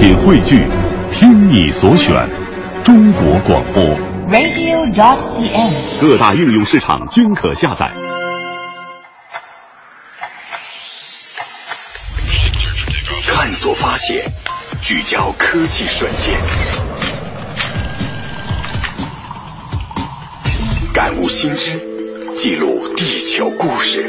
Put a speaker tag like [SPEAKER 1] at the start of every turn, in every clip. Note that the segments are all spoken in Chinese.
[SPEAKER 1] 品汇聚，听你所选，中国广播。
[SPEAKER 2] radio.cn。
[SPEAKER 1] 各大应用市场均可下载。
[SPEAKER 3] 探索发现，聚焦科技瞬间，感悟新知，记录地球故事，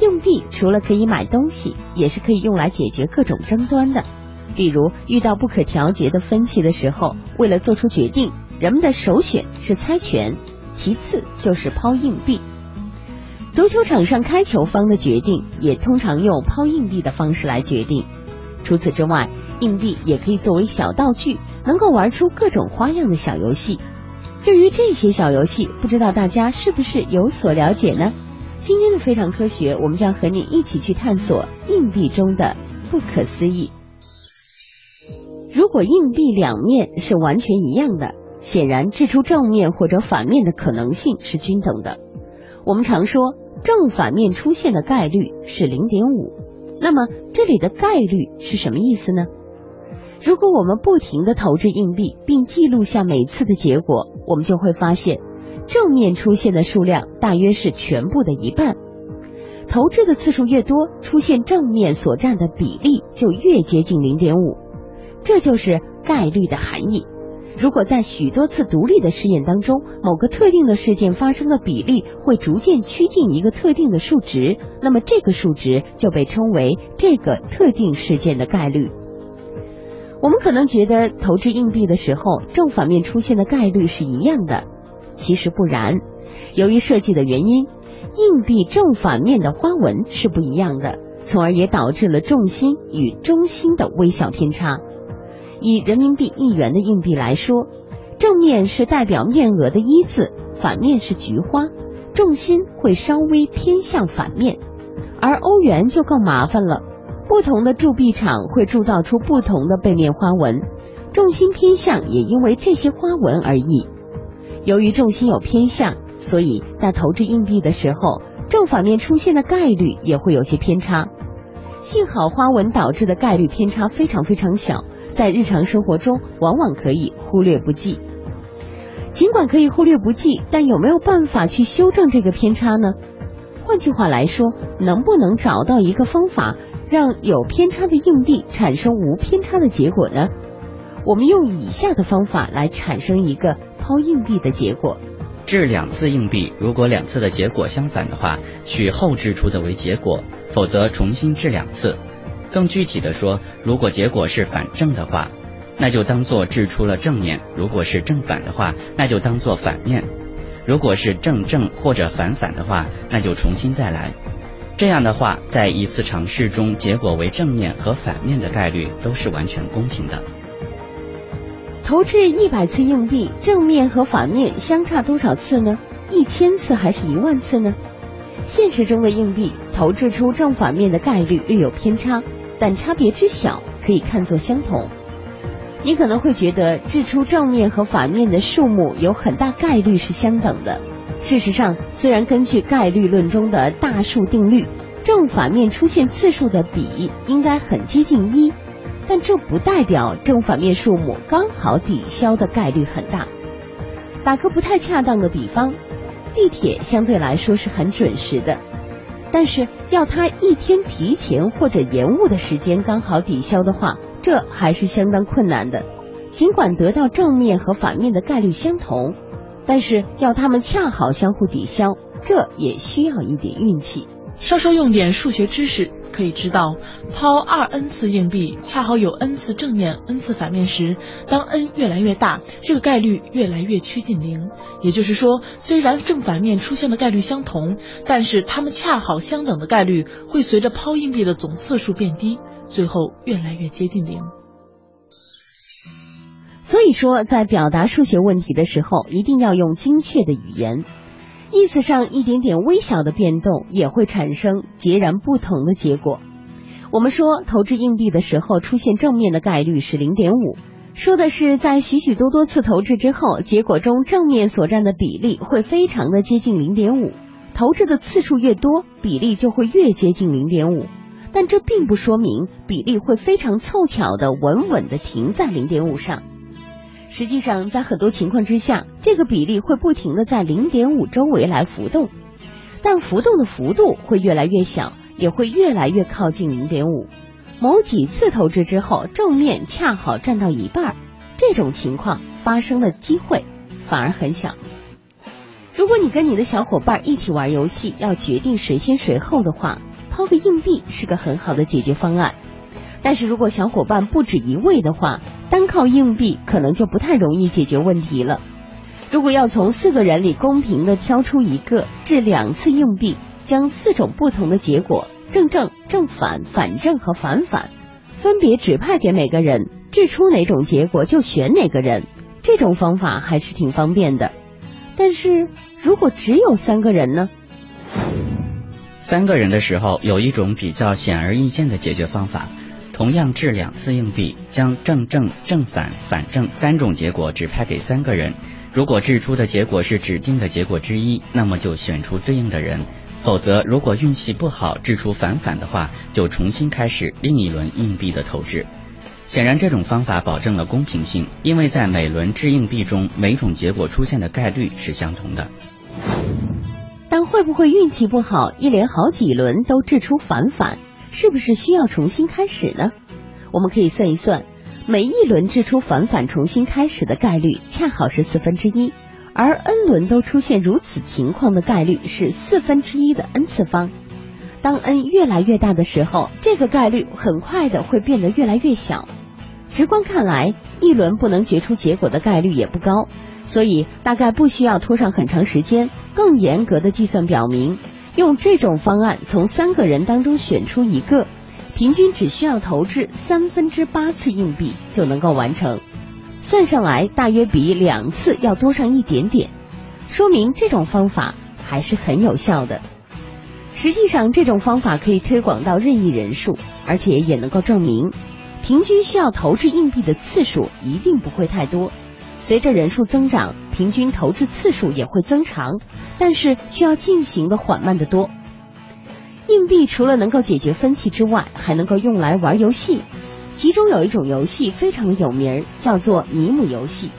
[SPEAKER 4] 硬币除了可以买东西，也是可以用来解决各种争端的。比如遇到不可调节的分歧的时候，为了做出决定，人们的首选是猜拳，其次就是抛硬币。足球场上开球方的决定也通常用抛硬币的方式来决定。除此之外，硬币也可以作为小道具，能够玩出各种花样的小游戏。对于这些小游戏，不知道大家是不是有所了解呢？今天的非常科学，我们将和你一起去探索硬币中的不可思议。如果硬币两面是完全一样的，显然掷出正面或者反面的可能性是均等的。我们常说正反面出现的概率是零点五，那么这里的概率是什么意思呢？如果我们不停的投掷硬币，并记录下每次的结果，我们就会发现，正面出现的数量大约是全部的一半。投掷的次数越多，出现正面所占的比例就越接近零点五，这就是概率的含义。如果在许多次独立的试验当中，某个特定的事件发生的比例会逐渐趋近一个特定的数值，那么这个数值就被称为这个特定事件的概率。我们可能觉得投掷硬币的时候，正反面出现的概率是一样的，其实不然。由于设计的原因，硬币正反面的花纹是不一样的，从而也导致了重心与中心的微小偏差。以人民币一元的硬币来说，正面是代表面额的一字，反面是菊花，重心会稍微偏向反面。而欧元就更麻烦了。不同的铸币厂会铸造出不同的背面花纹，重心偏向也因为这些花纹而异。由于重心有偏向，所以在投掷硬币的时候，正反面出现的概率也会有些偏差。幸好花纹导致的概率偏差非常非常小，在日常生活中往往可以忽略不计。尽管可以忽略不计，但有没有办法去修正这个偏差呢？换句话来说，能不能找到一个方法？让有偏差的硬币产生无偏差的结果呢？我们用以下的方法来产生一个抛硬币的结果：
[SPEAKER 5] 掷两次硬币，如果两次的结果相反的话，取后掷出的为结果，否则重新掷两次。更具体的说，如果结果是反正的话，那就当做掷出了正面；如果是正反的话，那就当做反面；如果是正正或者反反的话，那就重新再来。这样的话，在一次尝试中，结果为正面和反面的概率都是完全公平的。
[SPEAKER 4] 投掷一百次硬币，正面和反面相差多少次呢？一千次还是一万次呢？现实中的硬币投掷出正反面的概率略有偏差，但差别之小可以看作相同。你可能会觉得掷出正面和反面的数目有很大概率是相等的。事实上，虽然根据概率论中的大数定律，正反面出现次数的比应该很接近一，但这不代表正反面数目刚好抵消的概率很大。打个不太恰当的比方，地铁相对来说是很准时的，但是要它一天提前或者延误的时间刚好抵消的话，这还是相当困难的。尽管得到正面和反面的概率相同。但是要它们恰好相互抵消，这也需要一点运气。
[SPEAKER 2] 稍稍用点数学知识，可以知道，抛二 n 次硬币，恰好有 n 次正面，n 次反面时，当 n 越来越大，这个概率越来越趋近零。也就是说，虽然正反面出现的概率相同，但是它们恰好相等的概率会随着抛硬币的总次数变低。最后越来越接近零。
[SPEAKER 4] 所以说，在表达数学问题的时候，一定要用精确的语言。意思上一点点微小的变动，也会产生截然不同的结果。我们说投掷硬币的时候出现正面的概率是零点五，说的是在许许多多次投掷之后，结果中正面所占的比例会非常的接近零点五。投掷的次数越多，比例就会越接近零点五。但这并不说明比例会非常凑巧的稳稳的停在零点五上。实际上，在很多情况之下，这个比例会不停的在零点五周围来浮动，但浮动的幅度会越来越小，也会越来越靠近零点五。某几次投掷之后，正面恰好占到一半，这种情况发生的机会反而很小。如果你跟你的小伙伴一起玩游戏，要决定谁先谁后的话，抛个硬币是个很好的解决方案。但是如果小伙伴不止一位的话，单靠硬币可能就不太容易解决问题了。如果要从四个人里公平的挑出一个，掷两次硬币，将四种不同的结果正正、正反、反正和反反分别指派给每个人，掷出哪种结果就选哪个人，这种方法还是挺方便的。但是如果只有三个人呢？
[SPEAKER 5] 三个人的时候，有一种比较显而易见的解决方法。同样掷两次硬币，将正正、正反、反正三种结果指派给三个人。如果掷出的结果是指定的结果之一，那么就选出对应的人；否则，如果运气不好，掷出反反的话，就重新开始另一轮硬币的投掷。显然，这种方法保证了公平性，因为在每轮掷硬币中，每种结果出现的概率是相同的。
[SPEAKER 4] 但会不会运气不好，一连好几轮都掷出反反？是不是需要重新开始呢？我们可以算一算，每一轮掷出反反重新开始的概率恰好是四分之一，而 n 轮都出现如此情况的概率是四分之一的 n 次方。当 n 越来越大的时候，这个概率很快的会变得越来越小。直观看来，一轮不能决出结果的概率也不高，所以大概不需要拖上很长时间。更严格的计算表明。用这种方案从三个人当中选出一个，平均只需要投掷三分之八次硬币就能够完成，算上来大约比两次要多上一点点，说明这种方法还是很有效的。实际上，这种方法可以推广到任意人数，而且也能够证明，平均需要投掷硬币的次数一定不会太多。随着人数增长，平均投掷次数也会增长，但是需要进行的缓慢得多。硬币除了能够解决分歧之外，还能够用来玩游戏。其中有一种游戏非常的有名，叫做尼姆游戏。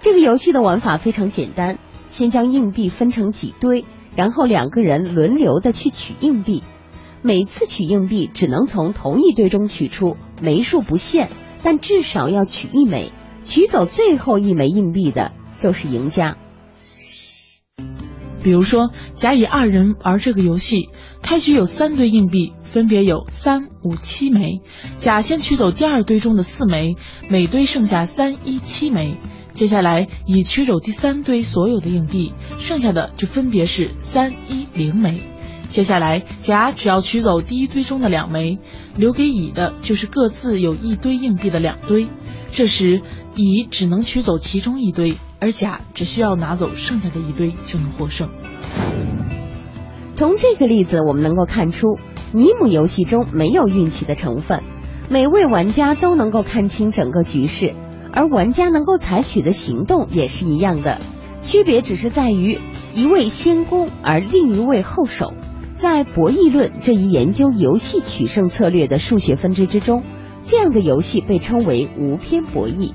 [SPEAKER 4] 这个游戏的玩法非常简单，先将硬币分成几堆，然后两个人轮流的去取硬币。每次取硬币只能从同一堆中取出，枚数不限，但至少要取一枚。取走最后一枚硬币的就是赢家。
[SPEAKER 2] 比如说，甲乙二人玩这个游戏，开局有三堆硬币，分别有三、五、七枚。甲先取走第二堆中的四枚，每堆剩下三、一、七枚。接下来乙取走第三堆所有的硬币，剩下的就分别是三、一、零枚。接下来甲只要取走第一堆中的两枚，留给乙的就是各自有一堆硬币的两堆。这时，乙只能取走其中一堆，而甲只需要拿走剩下的一堆就能获胜。
[SPEAKER 4] 从这个例子，我们能够看出，尼姆游戏中没有运气的成分，每位玩家都能够看清整个局势，而玩家能够采取的行动也是一样的，区别只是在于一位先攻，而另一位后守。在博弈论这一研究游戏取胜策略的数学分支之中。这样的游戏被称为无偏博弈，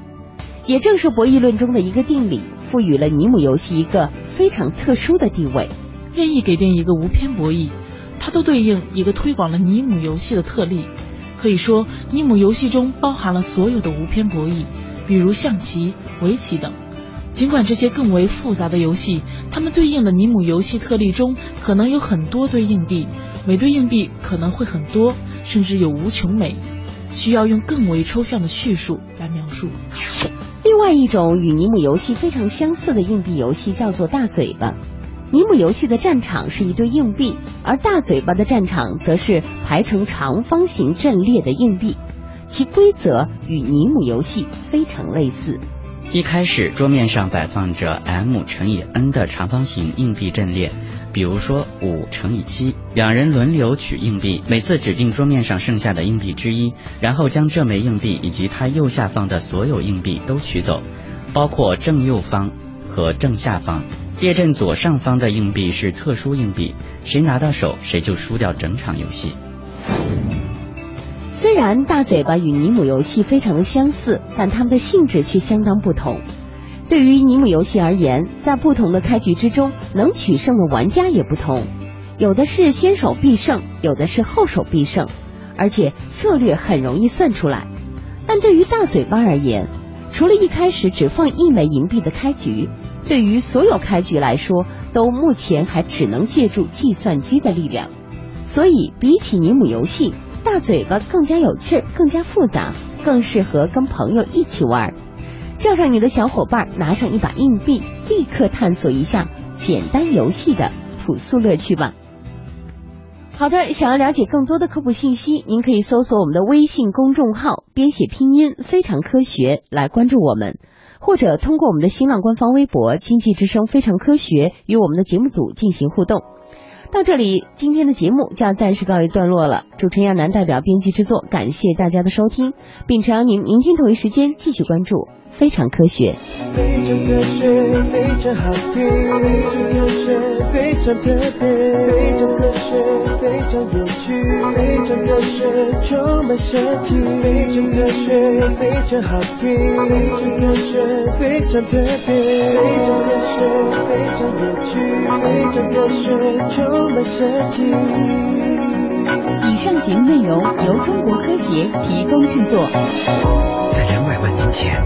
[SPEAKER 4] 也正是博弈论中的一个定理，赋予了尼姆游戏一个非常特殊的地位。
[SPEAKER 2] 任意给定一个无偏博弈，它都对应一个推广了尼姆游戏的特例。可以说，尼姆游戏中包含了所有的无偏博弈，比如象棋、围棋等。尽管这些更为复杂的游戏，它们对应的尼姆游戏特例中可能有很多堆硬币，每堆硬币可能会很多，甚至有无穷枚。需要用更为抽象的叙述来描述。
[SPEAKER 4] 另外一种与尼姆游戏非常相似的硬币游戏叫做大嘴巴。尼姆游戏的战场是一堆硬币，而大嘴巴的战场则是排成长方形阵列的硬币，其规则与尼姆游戏非常类似。
[SPEAKER 5] 一开始，桌面上摆放着 m 乘以 n 的长方形硬币阵列，比如说五乘以七，两人轮流取硬币，每次指定桌面上剩下的硬币之一，然后将这枚硬币以及它右下方的所有硬币都取走，包括正右方和正下方。列阵左上方的硬币是特殊硬币，谁拿到手谁就输掉整场游戏。
[SPEAKER 4] 虽然大嘴巴与尼姆游戏非常的相似，但它们的性质却相当不同。对于尼姆游戏而言，在不同的开局之中，能取胜的玩家也不同，有的是先手必胜，有的是后手必胜，而且策略很容易算出来。但对于大嘴巴而言，除了一开始只放一枚银币的开局，对于所有开局来说，都目前还只能借助计算机的力量。所以，比起尼姆游戏。大嘴巴更加有趣，更加复杂，更适合跟朋友一起玩。叫上你的小伙伴，拿上一把硬币，立刻探索一下简单游戏的朴素乐趣吧。好的，想要了解更多的科普信息，您可以搜索我们的微信公众号，编写拼音非常科学来关注我们，或者通过我们的新浪官方微博“经济之声非常科学”与我们的节目组进行互动。到这里，今天的节目就要暂时告一段落了。主持人亚楠代表编辑制作，感谢大家的收听，并诚邀您明天同一时间继续关注《非常科学》。
[SPEAKER 6] 非常科学，非常好听，非常科学，非常特别，非常科学，非常有趣，非常科学，充满设计，非常科学，非常好听，非常科学，非常特别，非常科学，非常有趣，非常科学，充满。
[SPEAKER 4] 以上节目内容由中国科协提供制作。
[SPEAKER 3] 在两百万年前，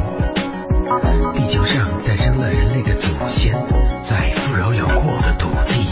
[SPEAKER 3] 地球上诞生了人类的祖先，在富饶辽阔的土地